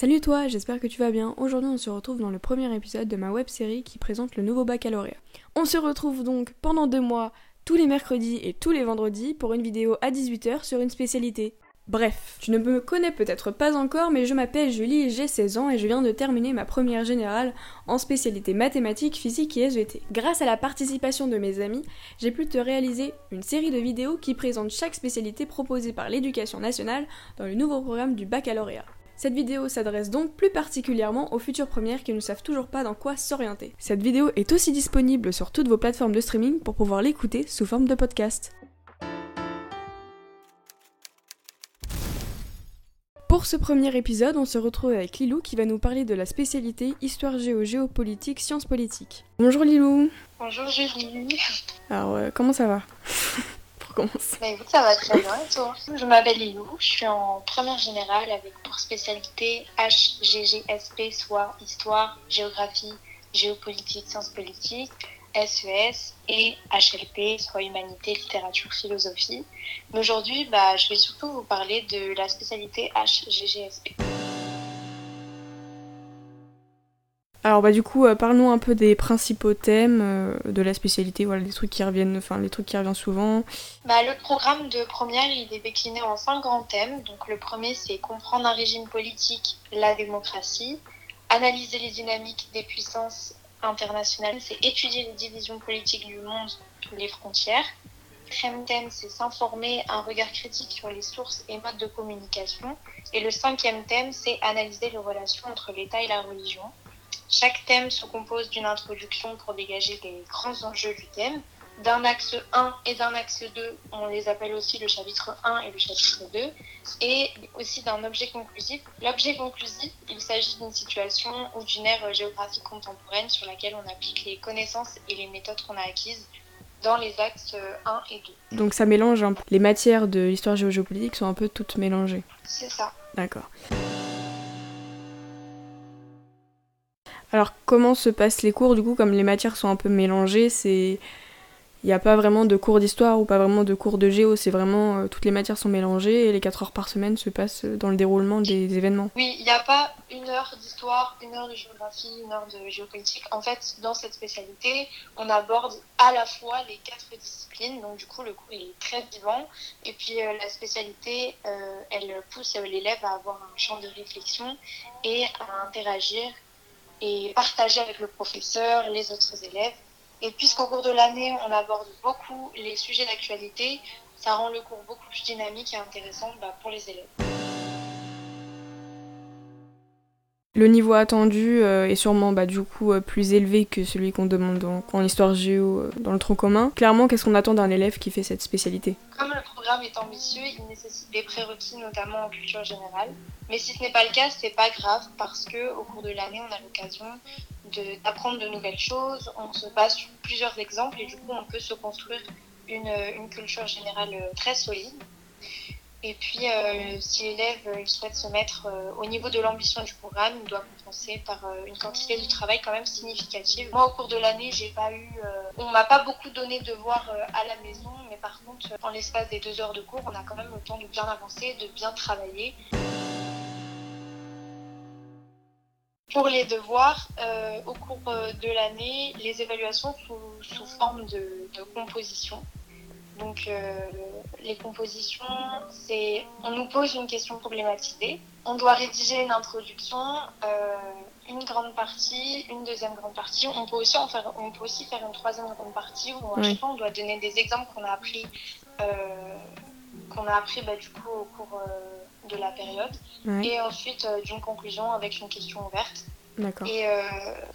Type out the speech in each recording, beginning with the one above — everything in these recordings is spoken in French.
Salut toi, j'espère que tu vas bien. Aujourd'hui, on se retrouve dans le premier épisode de ma web série qui présente le nouveau baccalauréat. On se retrouve donc pendant deux mois, tous les mercredis et tous les vendredis, pour une vidéo à 18h sur une spécialité. Bref, tu ne me connais peut-être pas encore, mais je m'appelle Julie, j'ai 16 ans et je viens de terminer ma première générale en spécialité mathématiques, physique et SVT. Grâce à la participation de mes amis, j'ai pu te réaliser une série de vidéos qui présentent chaque spécialité proposée par l'éducation nationale dans le nouveau programme du baccalauréat. Cette vidéo s'adresse donc plus particulièrement aux futures premières qui ne savent toujours pas dans quoi s'orienter. Cette vidéo est aussi disponible sur toutes vos plateformes de streaming pour pouvoir l'écouter sous forme de podcast. Pour ce premier épisode, on se retrouve avec Lilou qui va nous parler de la spécialité Histoire géo, géopolitique, sciences politiques. Bonjour Lilou Bonjour Julie. Alors, euh, comment ça va? Bah écoute, ça va très bien et toi? Je m'appelle Lilou, je suis en première générale avec pour spécialité HGGSP, soit Histoire, Géographie, Géopolitique, Sciences politiques. SES et HLP, soit Humanité, Littérature, Philosophie. Mais aujourd'hui, bah, je vais surtout vous parler de la spécialité HGGSP. Alors bah du coup, euh, parlons un peu des principaux thèmes euh, de la spécialité, voilà, les trucs qui reviennent, enfin les trucs qui reviennent souvent. Bah, le programme de première, il est décliné en cinq grands thèmes. Donc le premier, c'est comprendre un régime politique, la démocratie, analyser les dynamiques des puissances internationales, c'est étudier les divisions politiques du monde, les frontières. Le thème, c'est s'informer, un regard critique sur les sources et modes de communication. Et le cinquième thème, c'est analyser les relations entre l'État et la religion. Chaque thème se compose d'une introduction pour dégager les grands enjeux du thème. D'un axe 1 et d'un axe 2, on les appelle aussi le chapitre 1 et le chapitre 2, et aussi d'un objet conclusif. L'objet conclusif, il s'agit d'une situation ou d'une ère géographique contemporaine sur laquelle on applique les connaissances et les méthodes qu'on a acquises dans les axes 1 et 2. Donc ça mélange un peu. Les matières de l'histoire géopolitique sont un peu toutes mélangées. C'est ça. D'accord. Alors comment se passent les cours du coup comme les matières sont un peu mélangées, c'est il n'y a pas vraiment de cours d'histoire ou pas vraiment de cours de géo, c'est vraiment euh, toutes les matières sont mélangées et les 4 heures par semaine se passent dans le déroulement des événements. Oui, il n'y a pas une heure d'histoire, une heure de géographie, une heure de géopolitique. En fait, dans cette spécialité, on aborde à la fois les quatre disciplines, donc du coup le cours est très vivant et puis euh, la spécialité, euh, elle pousse l'élève à avoir un champ de réflexion et à interagir et partager avec le professeur, les autres élèves et puisqu'au cours de l'année, on aborde beaucoup les sujets d'actualité, ça rend le cours beaucoup plus dynamique et intéressant bah, pour les élèves. Le niveau attendu euh, est sûrement bah, du coup euh, plus élevé que celui qu'on demande en histoire géo euh, dans le tronc commun. Clairement, qu'est-ce qu'on attend d'un élève qui fait cette spécialité? Comme le programme est ambitieux, il nécessite des prérequis, notamment en culture générale. Mais si ce n'est pas le cas, c'est pas grave parce que au cours de l'année, on a l'occasion d'apprendre de, nouvelles choses. On se base sur plusieurs exemples et du coup, on peut se construire une, une culture générale très solide. Et puis, euh, si l'élève euh, souhaite se mettre euh, au niveau de l'ambition du programme, il doit compenser par une quantité de travail quand même significative. Moi, au cours de l'année, j'ai pas eu, on m'a pas beaucoup donné de devoirs à la maison, mais par contre, en l'espace des deux heures de cours, on a quand même le temps de bien avancer, de bien travailler. Pour les devoirs, au cours de l'année, les évaluations sous, sous forme de, de composition. Donc, euh, les compositions, c'est on nous pose une question problématisée, on doit rédiger une introduction, euh, une grande partie, une deuxième grande partie. On peut aussi en faire, on peut aussi faire une troisième grande partie où fois on doit donner des exemples qu'on a appris, euh, qu'on a appris bah, du coup au cours de la période, et ensuite d'une conclusion avec une question ouverte. D'accord.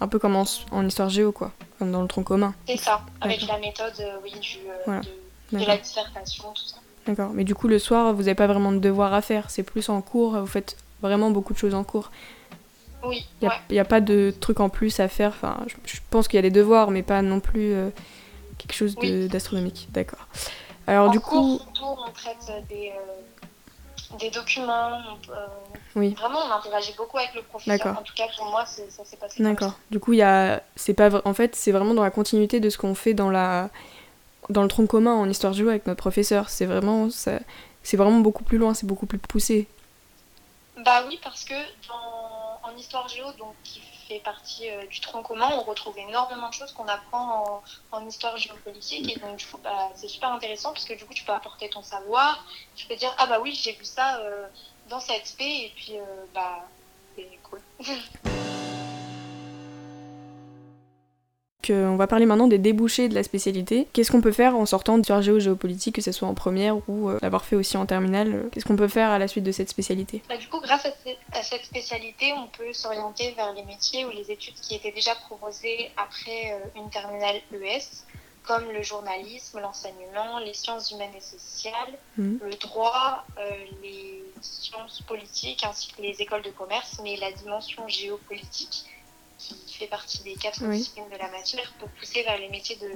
Un peu comme en, histoire géo, quoi, comme dans le tronc commun. C'est ça, avec la méthode, oui, du, de la dissertation, tout ça. D'accord, mais du coup le soir, vous n'avez pas vraiment de devoirs à faire, c'est plus en cours, vous faites vraiment beaucoup de choses en cours. Oui. Il n'y a, pas de trucs en plus à faire, enfin, je, pense qu'il y a des devoirs, mais pas non plus euh, quelque chose d'astronomique. D'accord. Alors du coup. on traite des, euh, des documents, euh, oui. vraiment on interagit beaucoup avec le professeur. En tout cas pour moi, ça s'est passé. D'accord. Du coup, il y a, c'est pas, en fait, c'est vraiment dans la continuité de ce qu'on fait dans la dans le tronc commun en histoire géo avec notre professeur. C'est vraiment, c'est vraiment beaucoup plus loin, c'est beaucoup plus poussé. Bah oui, parce que en histoire géo, donc qui fait partie euh, du tronc commun, on retrouve énormément de choses qu'on apprend en, histoire géopolitique. Et donc, du coup, bah, c'est super intéressant parce que du coup, tu peux apporter ton savoir. Tu peux dire, ah bah oui, j'ai vu ça euh, dans cette SP, et puis, euh, bah, c'est cool. on va parler maintenant des débouchés de la spécialité. Qu'est-ce qu'on peut faire en sortant de géo géopolitique, que ce soit en première ou euh, l'avoir fait aussi en terminale Qu'est-ce qu'on peut faire à la suite de cette spécialité? Bah, Du coup, grâce à, cette spécialité, on peut s'orienter vers les métiers ou les études qui étaient déjà proposées après euh, une terminale ES, comme le journalisme, l'enseignement, les sciences humaines et sociales, mmh. le droit, euh, les sciences politiques ainsi que les écoles de commerce, mais la dimension géopolitique qui fait partie des quatre disciplines de la matière pour pousser vers les métiers de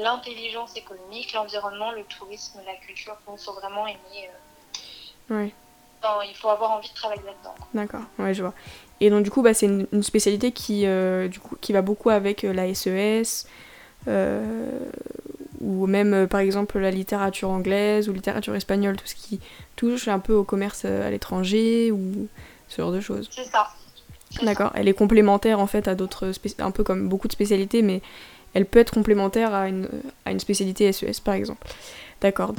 l'intelligence économique, l'environnement, le tourisme, la culture. il faut vraiment aimer. Euh, oui. il faut avoir envie de travailler là-dedans. D'accord, ouais, je vois. Et donc, du coup, bah, c'est une, spécialité qui, euh, du coup, qui va beaucoup avec euh, la SES, ou même, par exemple, la littérature anglaise ou littérature espagnole, tout ce qui touche un peu au commerce à l'étranger, ou ce genre de choses. C'est ça. D'accord. Elle est complémentaire en fait à d'autres, un peu comme beaucoup de spécialités, mais elle peut être complémentaire à une, à une spécialité SES e par exemple. D'accord.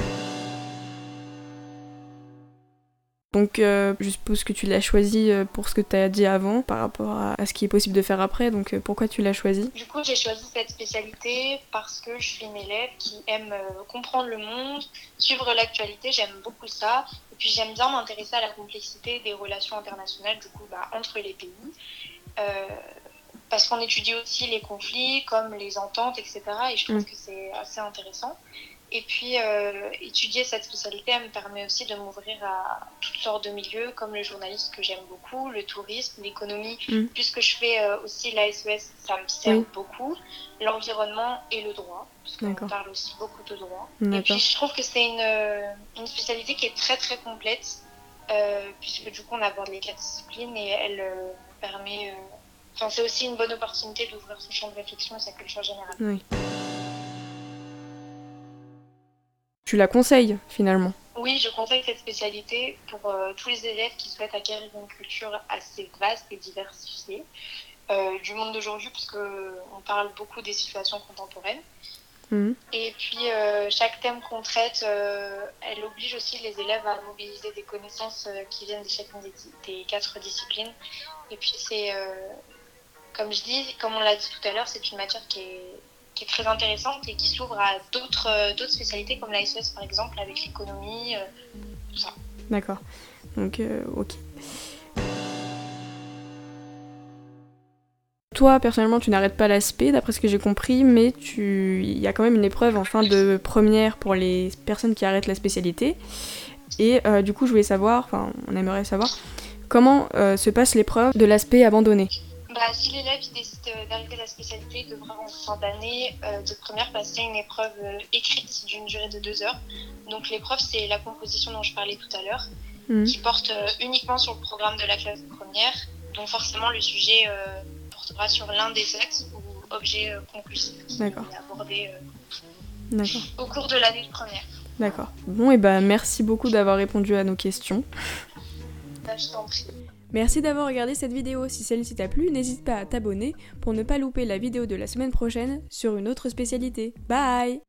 Donc euh, je suppose que tu l'as choisi euh, pour ce que tu as dit avant par rapport à, ce qui est possible de faire après. Donc euh, pourquoi tu l'as choisi? Du coup j'ai choisi cette spécialité parce que je suis une élève qui aime comprendre le monde, suivre l'actualité, j'aime beaucoup ça. Et puis j'aime bien m'intéresser à la complexité des relations internationales du coup bah, entre les pays. parce qu'on étudie aussi les conflits comme les ententes, etc. Et je trouve mm. que c'est assez intéressant. Et puis, euh, étudier cette spécialité, elle me permet aussi de m'ouvrir à toutes sortes de milieux, comme le journalisme que j'aime beaucoup, le tourisme, l'économie, mm. puisque je fais euh, aussi l'ASES, e ça me sert beaucoup, l'environnement et le droit, parce qu'on parle aussi beaucoup de droit. Et puis, je trouve que c'est une, euh, une, spécialité qui est très très complète, puisque du coup, on aborde les quatre disciplines et elle permet. Enfin, c'est aussi une bonne opportunité d'ouvrir son champ de réflexion et sa culture générale. Oui. Tu la conseilles finalement Oui, je conseille cette spécialité pour euh, tous les élèves qui souhaitent acquérir une culture assez vaste et diversifiée euh, du monde d'aujourd'hui, puisqu'on parle beaucoup des situations contemporaines. Mhm. Et puis, euh, chaque thème qu'on traite, elle oblige aussi les élèves à mobiliser des connaissances qui viennent de chacune des, des, quatre disciplines. Et puis, c'est, comme je dis, comme on l'a dit tout à l'heure, c'est une matière qui est qui est très intéressante et qui s'ouvre à d'autres euh, spécialités comme la SES par exemple avec l'économie, euh, tout ça. D'accord. Donc, euh, ok. Toi, personnellement, tu n'arrêtes pas l'aspect, d'après ce que j'ai compris, mais tu... il y a quand même une épreuve en fin de première pour les personnes qui arrêtent la spécialité. Et du coup, je voulais savoir, enfin, on aimerait savoir, comment se passe l'épreuve de l'aspect abandonné? Bah, si l'élève décide d'arrêter la spécialité, il devra en fin d'année euh, de première passer une épreuve euh, écrite d'une durée de deux heures. Donc l'épreuve, c'est la composition dont je parlais tout à l'heure, mhm. qui porte euh, uniquement sur le programme de la classe de première. Donc forcément, le sujet portera sur l'un des axes ou objets conclusifs qui est abordé au cours de l'année de première. D'accord. Bon, et ben merci beaucoup d'avoir répondu à nos questions. Bah, je t'en prie. Merci d'avoir regardé cette vidéo. Si celle-ci t'a plu, n'hésite pas à t'abonner pour ne pas louper la vidéo de la semaine prochaine sur une autre spécialité. Bye